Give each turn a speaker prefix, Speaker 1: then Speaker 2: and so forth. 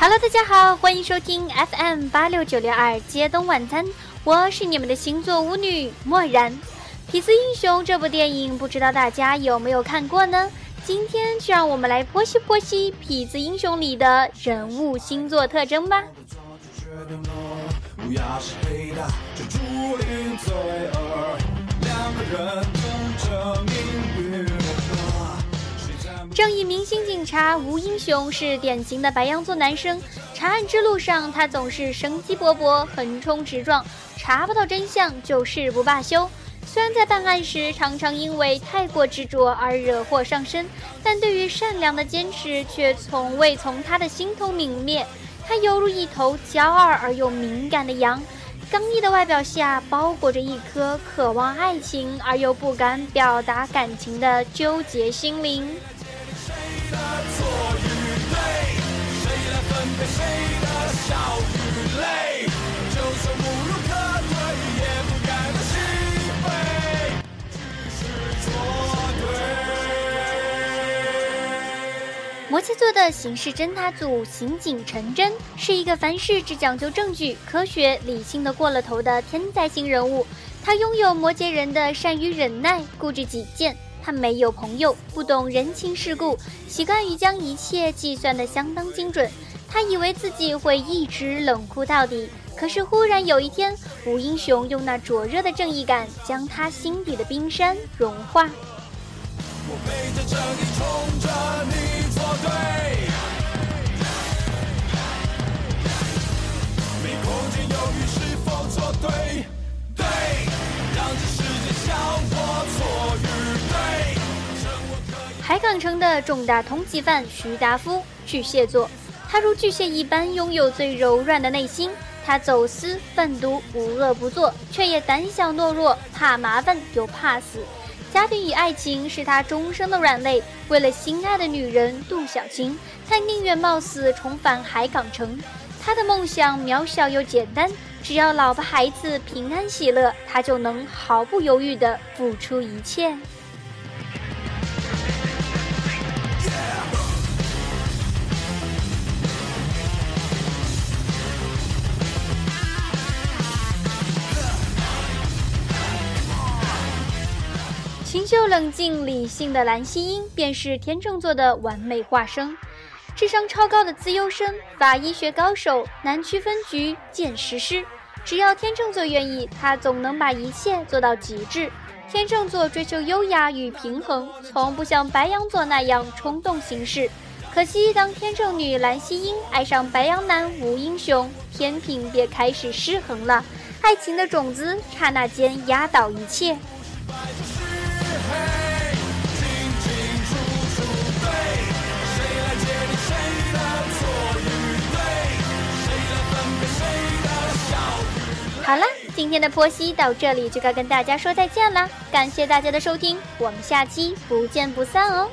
Speaker 1: Hello，大家好，欢迎收听 FM 八六九六二街东晚餐，我是你们的星座舞女漠然。《痞子英雄》这部电影，不知道大家有没有看过呢？今天就让我们来剖析剖析《痞子英雄》里的人物星座特征吧。正义明星警察吴英雄是典型的白羊座男生，查案之路上他总是生机勃勃、横冲直撞，查不到真相就誓不罢休。虽然在办案时常常因为太过执着而惹祸上身，但对于善良的坚持却从未从他的心头泯灭。他犹如一头骄傲而又敏感的羊，刚毅的外表下包裹着一颗渴望爱情而又不敢表达感情的纠结心灵。摩羯座的刑事侦查组刑警陈真是一个凡事只讲究证据、科学、理性的过了头的天才型人物。他拥有摩羯人的善于忍耐、固执己见。他没有朋友，不懂人情世故，习惯于将一切计算得相当精准。他以为自己会一直冷酷到底，可是忽然有一天，吴英雄用那灼热的正义感将他心底的冰山融化。我背着着你，冲着你作对。海港城的重大通缉犯徐达夫，巨蟹座。他如巨蟹一般，拥有最柔软的内心。他走私贩毒，无恶不作，却也胆小懦弱，怕麻烦又怕死。家庭与爱情是他终生的软肋。为了心爱的女人杜小晴，他宁愿冒死重返海港城。他的梦想渺小又简单，只要老婆孩子平安喜乐，他就能毫不犹豫地付出一切。清秀冷静、理性的蓝曦英便是天秤座的完美化身。智商超高的资优生、法医学高手、南区分局见识师，只要天秤座愿意，他总能把一切做到极致。天秤座追求优雅与平衡，从不像白羊座那样冲动行事。可惜，当天秤女蓝曦英爱上白羊男吴英雄，天平便开始失衡了。爱情的种子刹那间压倒一切。好了，今天的剖析到这里就该跟大家说再见了，感谢大家的收听，我们下期不见不散哦。